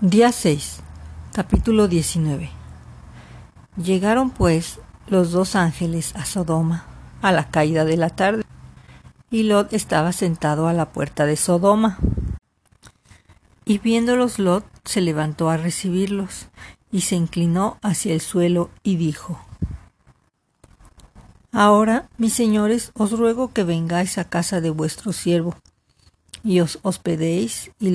Día 6, capítulo 19. Llegaron pues los dos ángeles a Sodoma a la caída de la tarde, y Lot estaba sentado a la puerta de Sodoma. Y viéndolos Lot se levantó a recibirlos, y se inclinó hacia el suelo y dijo Ahora, mis señores, os ruego que vengáis a casa de vuestro siervo, y os hospedéis y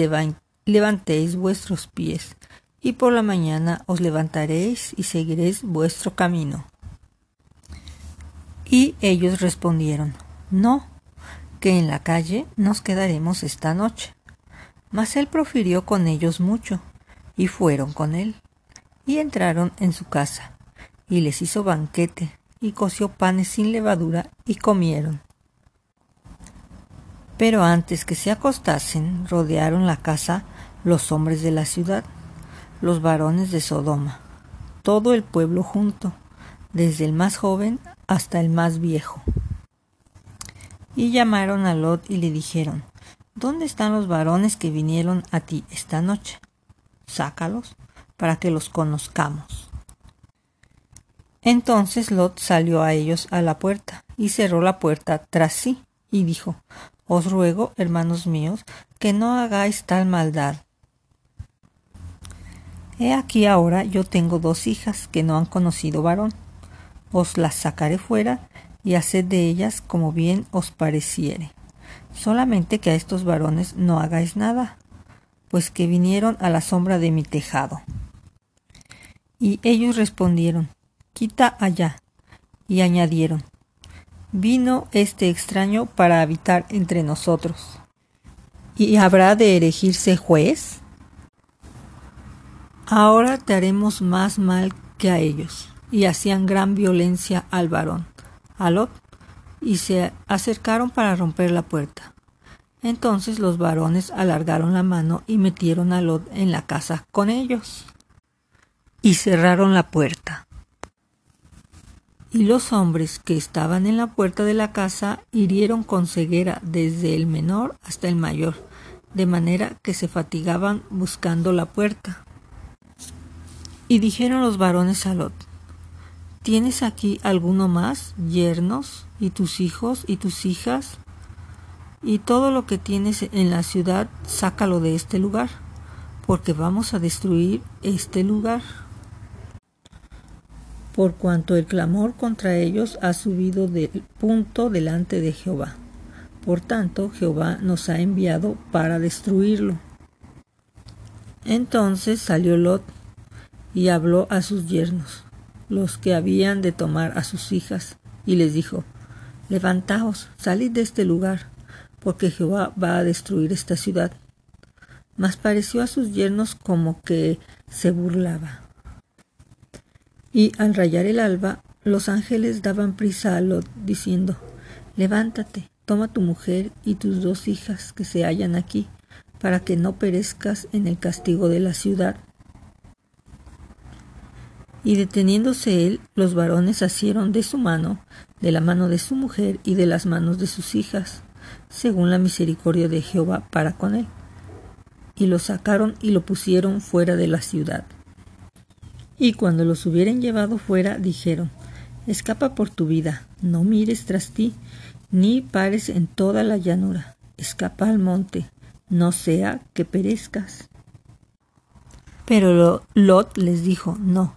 levantéis vuestros pies, y por la mañana os levantaréis y seguiréis vuestro camino. Y ellos respondieron, No, que en la calle nos quedaremos esta noche. Mas él profirió con ellos mucho, y fueron con él, y entraron en su casa, y les hizo banquete, y coció panes sin levadura, y comieron. Pero antes que se acostasen, rodearon la casa los hombres de la ciudad, los varones de Sodoma, todo el pueblo junto, desde el más joven hasta el más viejo. Y llamaron a Lot y le dijeron, ¿Dónde están los varones que vinieron a ti esta noche? Sácalos para que los conozcamos. Entonces Lot salió a ellos a la puerta y cerró la puerta tras sí y dijo, Os ruego, hermanos míos, que no hagáis tal maldad. He aquí ahora yo tengo dos hijas que no han conocido varón. Os las sacaré fuera y haced de ellas como bien os pareciere solamente que a estos varones no hagáis nada, pues que vinieron a la sombra de mi tejado. Y ellos respondieron, Quita allá. Y añadieron, Vino este extraño para habitar entre nosotros. ¿Y habrá de erigirse juez? Ahora te haremos más mal que a ellos. Y hacían gran violencia al varón, a Lot, y se acercaron para romper la puerta. Entonces los varones alargaron la mano y metieron a Lot en la casa con ellos. Y cerraron la puerta. Y los hombres que estaban en la puerta de la casa hirieron con ceguera desde el menor hasta el mayor, de manera que se fatigaban buscando la puerta. Y dijeron los varones a Lot, ¿Tienes aquí alguno más, yernos, y tus hijos y tus hijas? Y todo lo que tienes en la ciudad, sácalo de este lugar, porque vamos a destruir este lugar. Por cuanto el clamor contra ellos ha subido del punto delante de Jehová. Por tanto, Jehová nos ha enviado para destruirlo. Entonces salió Lot y habló a sus yernos los que habían de tomar a sus hijas, y les dijo, Levantaos, salid de este lugar, porque Jehová va a destruir esta ciudad. Mas pareció a sus yernos como que se burlaba. Y al rayar el alba, los ángeles daban prisa a Lot, diciendo, Levántate, toma tu mujer y tus dos hijas que se hallan aquí, para que no perezcas en el castigo de la ciudad. Y deteniéndose él, los varones asieron de su mano, de la mano de su mujer y de las manos de sus hijas, según la misericordia de Jehová para con él. Y lo sacaron y lo pusieron fuera de la ciudad. Y cuando los hubieran llevado fuera, dijeron, Escapa por tu vida, no mires tras ti, ni pares en toda la llanura, escapa al monte, no sea que perezcas. Pero Lot les dijo, No,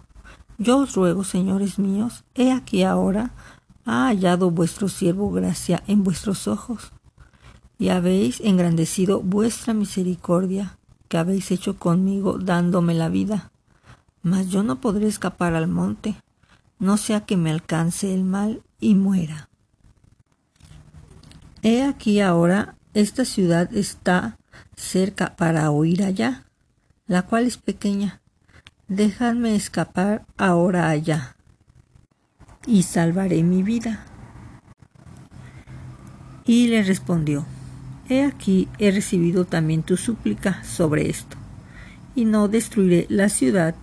yo os ruego, señores míos, he aquí ahora ha hallado vuestro siervo gracia en vuestros ojos, y habéis engrandecido vuestra misericordia que habéis hecho conmigo dándome la vida. Mas yo no podré escapar al monte, no sea que me alcance el mal y muera. He aquí ahora esta ciudad está cerca para huir allá, la cual es pequeña, Dejadme escapar ahora allá, y salvaré mi vida. Y le respondió, He aquí he recibido también tu súplica sobre esto, y no destruiré la ciudad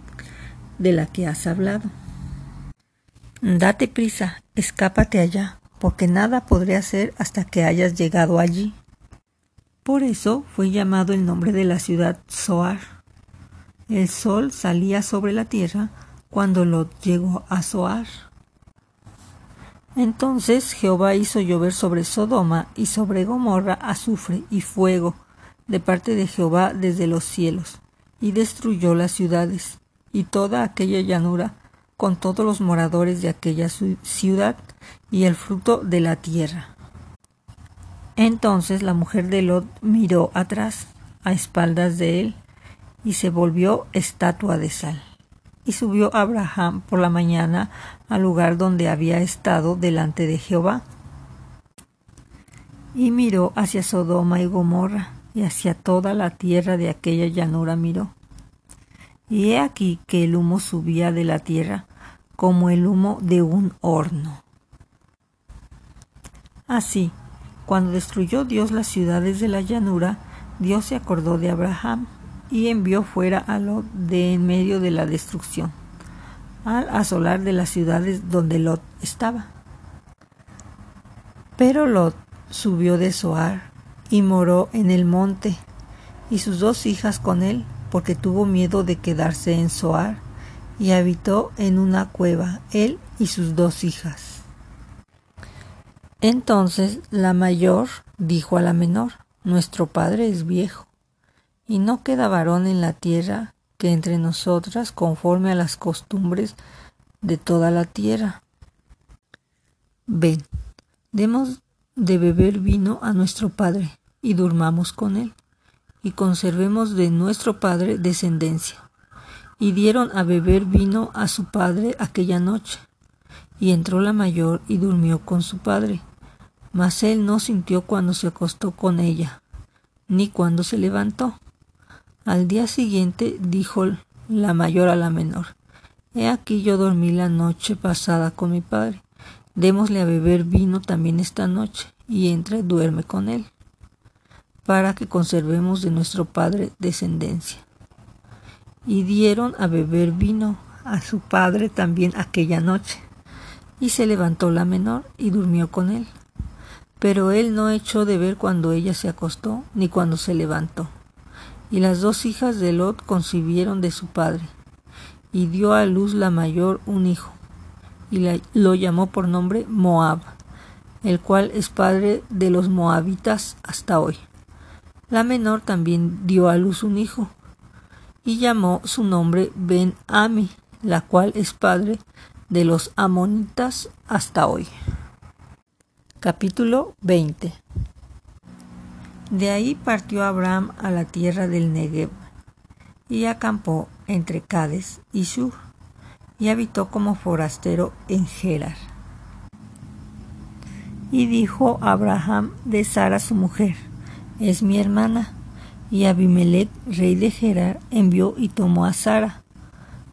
de la que has hablado. Date prisa, escápate allá, porque nada podré hacer hasta que hayas llegado allí. Por eso fue llamado el nombre de la ciudad Zoar El sol salía sobre la tierra cuando Lot llegó a Zoar. Entonces Jehová hizo llover sobre Sodoma y sobre Gomorra azufre y fuego de parte de Jehová desde los cielos, y destruyó las ciudades y toda aquella llanura con todos los moradores de aquella ciudad y el fruto de la tierra. Entonces la mujer de Lot miró atrás, a espaldas de él, y se volvió estatua de sal. Y subió Abraham por la mañana al lugar donde había estado delante de Jehová. Y miró hacia Sodoma y Gomorra, y hacia toda la tierra de aquella llanura miró. Y he aquí que el humo subía de la tierra como el humo de un horno. Así, cuando destruyó Dios las ciudades de la llanura, Dios se acordó de Abraham y envió fuera a Lot de en medio de la destrucción, al asolar de las ciudades donde Lot estaba. Pero Lot subió de Zoar y moró en el monte, y sus dos hijas con él, porque tuvo miedo de quedarse en Zoar, y habitó en una cueva, él y sus dos hijas. Entonces la mayor dijo a la menor, Nuestro padre es viejo, y no queda varón en la tierra que entre nosotras conforme a las costumbres de toda la tierra. Ven, demos de beber vino a nuestro padre, y durmamos con él, y conservemos de nuestro padre descendencia. Y dieron a beber vino a su padre aquella noche. Y entró la mayor y durmió con su padre. Mas él no sintió cuando se acostó con ella, ni cuando se levantó. Al día siguiente dijo la mayor a la menor, He aquí yo dormí la noche pasada con mi padre, démosle a beber vino también esta noche, y entra y duerme con él, para que conservemos de nuestro padre descendencia. Y dieron a beber vino a su padre también aquella noche, y se levantó la menor y durmió con él. Pero él no echó de ver cuando ella se acostó, ni cuando se levantó. Y las dos hijas de Lot concibieron de su padre, y dio a luz la mayor un hijo, y lo llamó por nombre Moab, el cual es padre de los moabitas hasta hoy. La menor también dio a luz un hijo, y llamó su nombre Ben Ami, la cual es padre de los amonitas hasta hoy. Capítulo 20 De ahí partió Abraham a la tierra del Negev, y acampó entre Cades y Shur, y habitó como forastero en Gerar. Y dijo Abraham de Sara su mujer, es mi hermana. Y Abimelech, rey de Gerar, envió y tomó a Sara.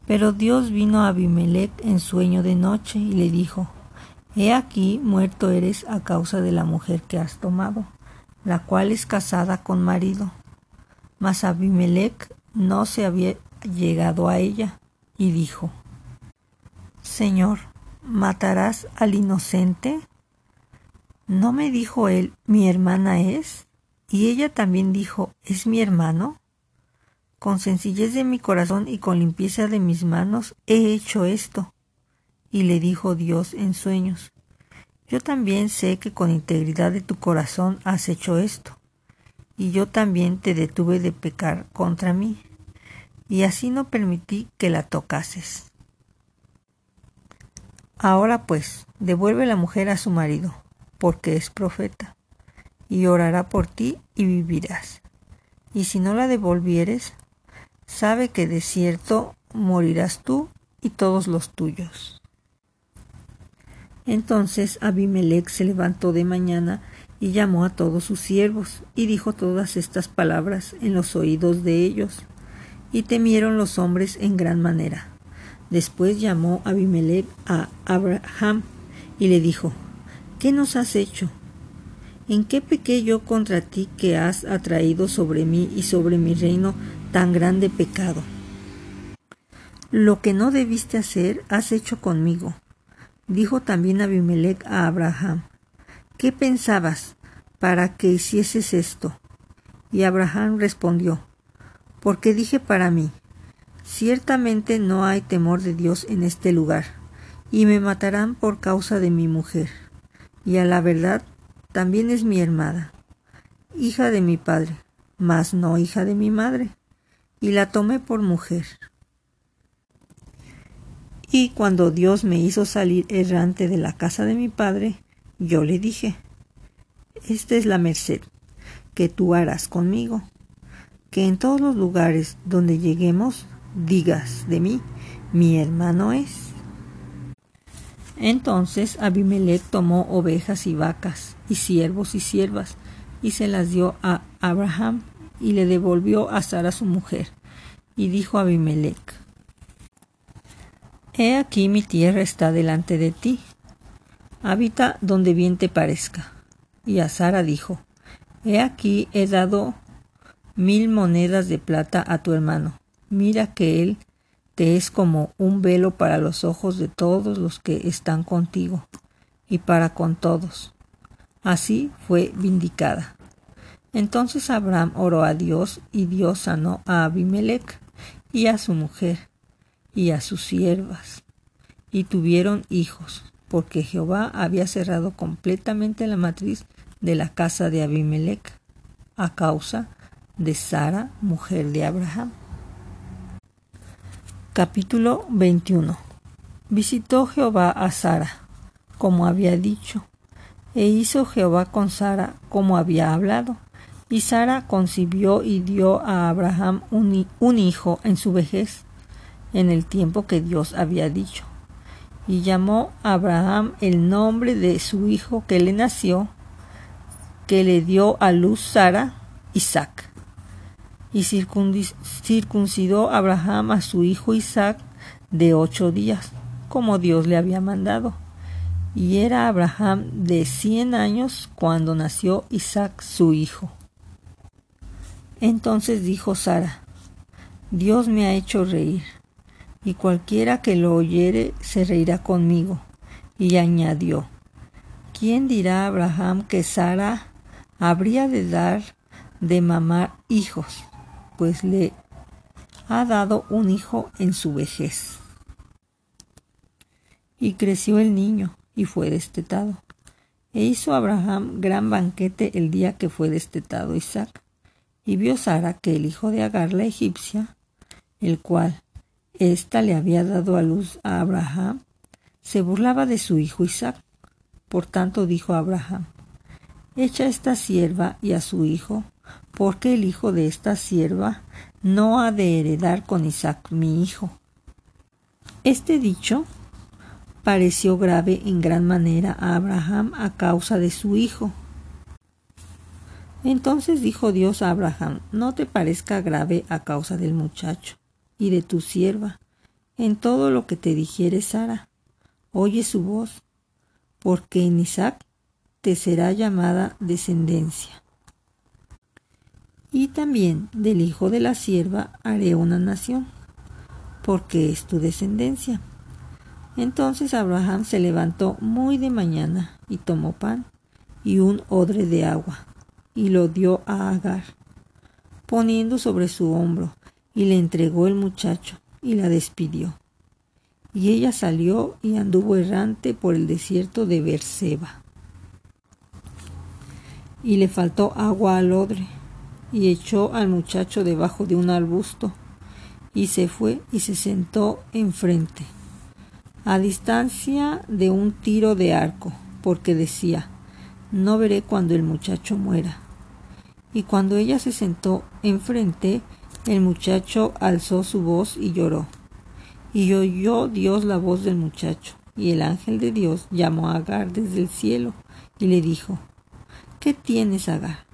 Pero Dios vino a Abimelech en sueño de noche y le dijo, He aquí muerto eres a causa de la mujer que has tomado, la cual es casada con marido. Mas Abimelech no se había llegado a ella, y dijo, Señor, ¿matarás al inocente? ¿No me dijo él, mi hermana es? Y ella también dijo, ¿es mi hermano? Con sencillez de mi corazón y con limpieza de mis manos he hecho esto. Y le dijo Dios en sueños, Yo también sé que con integridad de tu corazón has hecho esto, y yo también te detuve de pecar contra mí, y así no permití que la tocases. Ahora pues, devuelve la mujer a su marido, porque es profeta, y orará por ti y vivirás. Y si no la devolvieres, sabe que de cierto morirás tú y todos los tuyos. Entonces Abimelech se levantó de mañana y llamó a todos sus siervos, y dijo todas estas palabras en los oídos de ellos, y temieron los hombres en gran manera. Después llamó Abimelech a Abraham y le dijo, ¿Qué nos has hecho? ¿En qué pequé yo contra ti que has atraído sobre mí y sobre mi reino tan grande pecado? Lo que no debiste hacer has hecho conmigo. Dijo también Abimelech a Abraham, ¿qué pensabas para que hicieses esto? Y Abraham respondió, porque dije para mí, Ciertamente no hay temor de Dios en este lugar, y me matarán por causa de mi mujer, y a la verdad también es mi hermana, hija de mi padre, mas no hija de mi madre, y la tomé por mujer. Y cuando Dios me hizo salir errante de la casa de mi padre, yo le dije, Esta es la merced que tú harás conmigo, que en todos los lugares donde lleguemos digas de mí, mi hermano es. Entonces Abimelech tomó ovejas y vacas, y siervos y siervas, y se las dio a Abraham, y le devolvió a Sara su mujer. Y dijo Abimelech, He aquí mi tierra está delante de ti, habita donde bien te parezca. Y a Sara dijo, He aquí he dado mil monedas de plata a tu hermano, mira que él te es como un velo para los ojos de todos los que están contigo y para con todos. Así fue vindicada. Entonces Abraham oró a Dios y Dios sanó a Abimelech y a su mujer y a sus siervas y tuvieron hijos porque Jehová había cerrado completamente la matriz de la casa de Abimelech a causa de Sara, mujer de Abraham. Capítulo 21 Visitó Jehová a Sara, como había dicho, e hizo Jehová con Sara como había hablado. Y Sara concibió y dio a Abraham un, un, hijo en su vejez, en el tiempo que Dios había dicho. Y llamó a Abraham el nombre de su hijo que le nació, que le dio a luz Sara, Isaac y circuncidó Abraham a su hijo Isaac de ocho días, como Dios le había mandado. Y era Abraham de cien años cuando nació Isaac su hijo. Entonces dijo Sara, Dios me ha hecho reír, y cualquiera que lo oyere se reirá conmigo. Y añadió, ¿quién dirá a Abraham que Sara habría de dar de mamar hijos? pues le ha dado un hijo en su vejez. Y creció el niño y fue destetado. E hizo Abraham gran banquete el día que fue destetado Isaac. Y vio Sara que el hijo de Agar la egipcia, el cual ésta le había dado a luz a Abraham, se burlaba de su hijo Isaac. Por tanto dijo Abraham, Echa esta sierva y a su hijo porque el hijo de esta sierva no ha de heredar con Isaac mi hijo. Este dicho pareció grave en gran manera a Abraham a causa de su hijo. Entonces dijo Dios a Abraham, no te parezca grave a causa del muchacho y de tu sierva, en todo lo que te dijere Sara. Oye su voz, porque en Isaac te será llamada descendencia y también del hijo de la sierva haré una nación, porque es tu descendencia. Entonces Abraham se levantó muy de mañana y tomó pan y un odre de agua y lo dio a Agar, poniendo sobre su hombro, y le entregó el muchacho y la despidió. Y ella salió y anduvo errante por el desierto de Berseba. Y le faltó agua al odre y echó al muchacho debajo de un arbusto y se fue y se sentó enfrente, a distancia de un tiro de arco, porque decía, no veré cuando el muchacho muera. Y cuando ella se sentó enfrente, el muchacho alzó su voz y lloró. Y oyó Dios la voz del muchacho, y el ángel de Dios llamó a Agar desde el cielo y le dijo, ¿Qué tienes, Agar?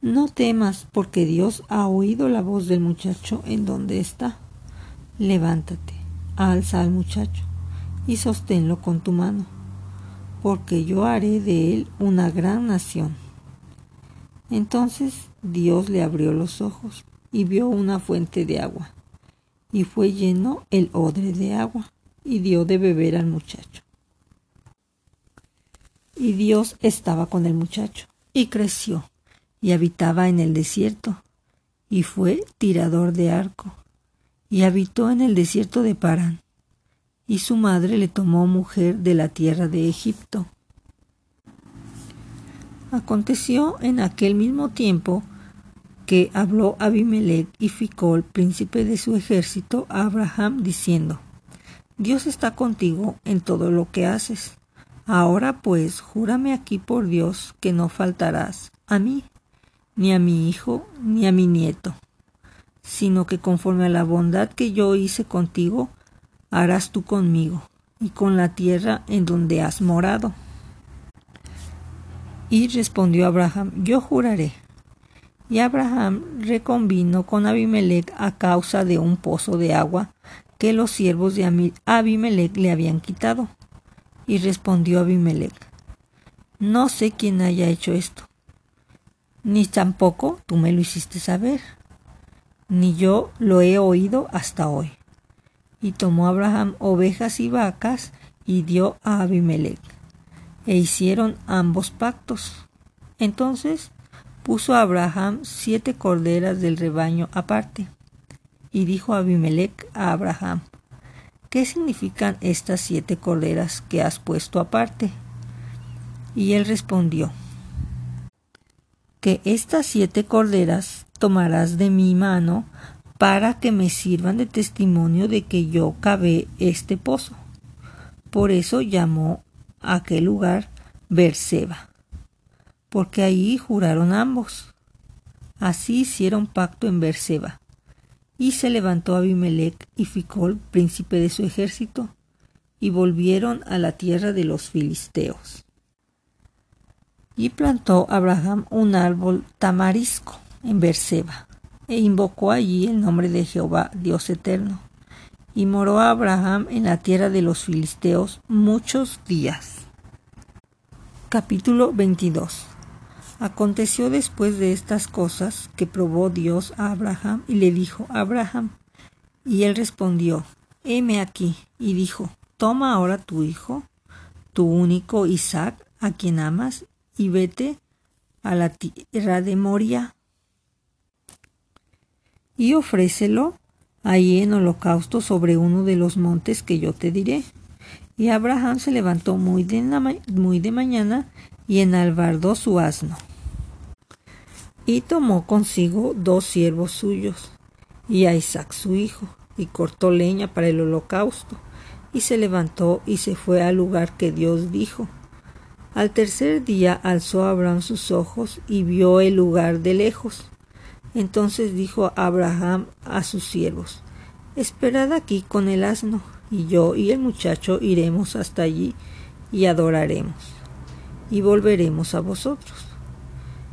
No temas, porque Dios ha oído la voz del muchacho en donde está. Levántate, alza al muchacho y sosténlo con tu mano, porque yo haré de él una gran nación. Entonces Dios le abrió los ojos y vio una fuente de agua, y fue lleno el odre de agua, y dio de beber al muchacho. Y Dios estaba con el muchacho, y creció y habitaba en el desierto, y fue tirador de arco, y habitó en el desierto de Parán, y su madre le tomó mujer de la tierra de Egipto. Aconteció en aquel mismo tiempo que habló Abimelech y Ficol, príncipe de su ejército, a Abraham, diciendo, Dios está contigo en todo lo que haces. Ahora pues, júrame aquí por Dios que no faltarás a mí, ni a mi hijo, ni a mi nieto, sino que conforme a la bondad que yo hice contigo, harás tú conmigo, y con la tierra en donde has morado. Y respondió Abraham, yo juraré. Y Abraham reconvino con Abimelech a causa de un pozo de agua que los siervos de Abimelech le habían quitado. Y respondió Abimelech, no sé quién haya hecho esto, ni tampoco tú me lo hiciste saber, ni yo lo he oído hasta hoy. Y tomó Abraham ovejas y vacas y dio a Abimelech, e hicieron ambos pactos. Entonces puso Abraham siete corderas del rebaño aparte, y dijo Abimelech a Abraham, ¿qué significan estas siete corderas que has puesto aparte? Y él respondió, que estas siete corderas tomarás de mi mano para que me sirvan de testimonio de que yo cavé este pozo. Por eso llamó a aquel lugar Berseba, porque allí juraron ambos. Así hicieron pacto en Berseba. Y se levantó Abimelech y Ficol, príncipe de su ejército, y volvieron a la tierra de los filisteos. Y plantó Abraham un árbol tamarisco en Berseba, e invocó allí el nombre de Jehová, Dios eterno. Y moró Abraham en la tierra de los filisteos muchos días. Capítulo 22 Aconteció después de estas cosas que probó Dios a Abraham y le dijo, Abraham. Y él respondió, heme aquí, y dijo, toma ahora tu hijo, tu único Isaac, a quien amas, y vete a la tierra de Moria y ofrécelo ahí en holocausto sobre uno de los montes que yo te diré. Y Abraham se levantó muy de, muy de mañana y enalbardó su asno. Y tomó consigo dos siervos suyos y a Isaac su hijo, y cortó leña para el holocausto, y se levantó y se fue al lugar que Dios dijo. Al tercer día alzó Abraham sus ojos y vio el lugar de lejos. Entonces dijo Abraham a sus siervos, Esperad aquí con el asno, y yo y el muchacho iremos hasta allí y adoraremos, y volveremos a vosotros.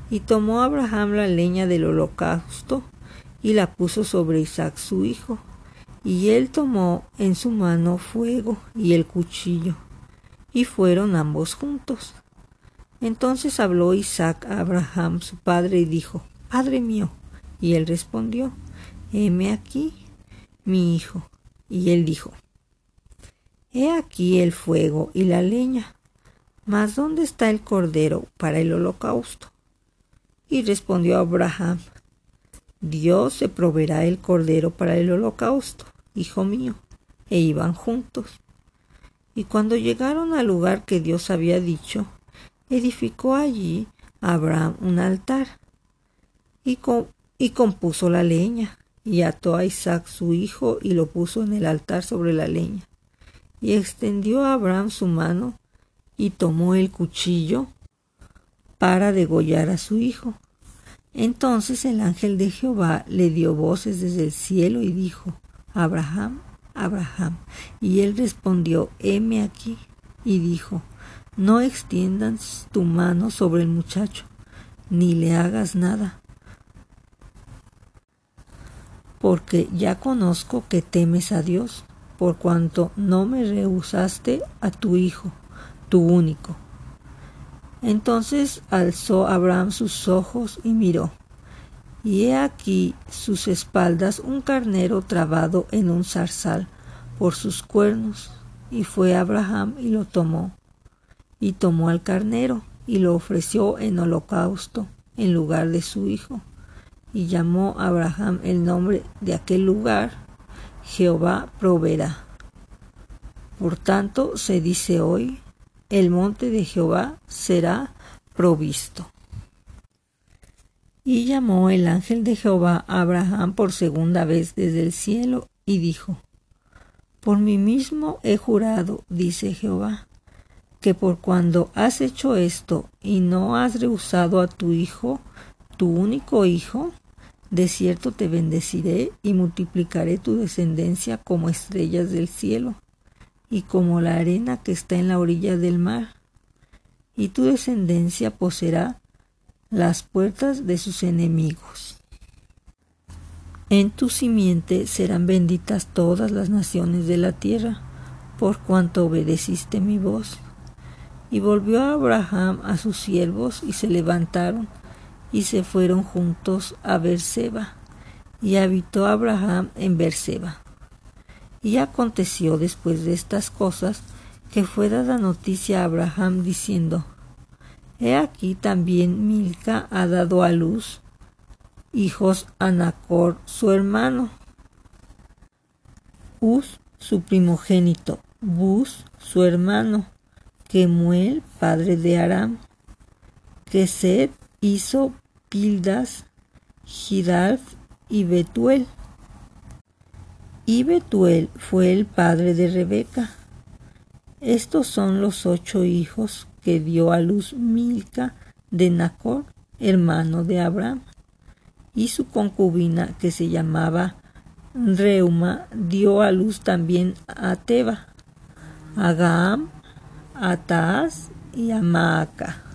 Y tomó Abraham la leña del holocausto y la puso sobre Isaac su hijo, y él tomó en su mano fuego y el cuchillo y fueron ambos juntos. Entonces habló Isaac a Abraham su padre y dijo, Padre mío. Y él respondió, Heme aquí, mi hijo. Y él dijo, He aquí el fuego y la leña, mas ¿dónde está el cordero para el holocausto? Y respondió Abraham, Dios se proveerá el cordero para el holocausto, hijo mío. E iban juntos. Y cuando llegaron al lugar que Dios había dicho, edificó allí Abraham un altar y, y compuso la leña y ató a Isaac su hijo y lo puso en el altar sobre la leña. Y extendió a Abraham su mano y tomó el cuchillo para degollar a su hijo. Entonces el ángel de Jehová le dio voces desde el cielo y dijo, Abraham, Abraham. Y él respondió, heme aquí. Y dijo, no extiendas tu mano sobre el muchacho, ni le hagas nada, porque ya conozco que temes a Dios, por cuanto no me rehusaste a tu hijo, tu único. Entonces alzó Abraham sus ojos y miró, y he aquí sus espaldas un carnero trabado en un zarzal por sus cuernos, y fue Abraham y lo tomó, y tomó al carnero y lo ofreció en holocausto en lugar de su hijo. Y llamó a Abraham el nombre de aquel lugar, Jehová proveerá. Por tanto, se dice hoy, el monte de Jehová será provisto. Y llamó el ángel de Jehová a Abraham por segunda vez desde el cielo y dijo, Por mí mismo he jurado, dice Jehová, que por cuando has hecho esto y no has rehusado a tu hijo, tu único hijo, de cierto te bendeciré y multiplicaré tu descendencia como estrellas del cielo y como la arena que está en la orilla del mar, y tu descendencia poseerá las puertas de sus enemigos. En tu simiente serán benditas todas las naciones de la tierra, por cuanto obedeciste mi voz. Y volvió Abraham a sus siervos y se levantaron y se fueron juntos a Berseba, y habitó Abraham en Berseba. Y aconteció después de estas cosas que fue dada noticia a Abraham diciendo, He aquí también Milca ha dado a luz hijos a Nacor su hermano, Uz su primogénito, Bus su hermano, Kemuel padre de Aram, Keset hizo Pildas, Gidalf y Betuel. Y Betuel fue el padre de Rebeca. Estos son los ocho hijos que dio a luz Milca de Nacor, hermano de Abraham. Y su concubina, que se llamaba Reuma, dio a luz también a Teba, a Gaam, a Taaz y a Maaca.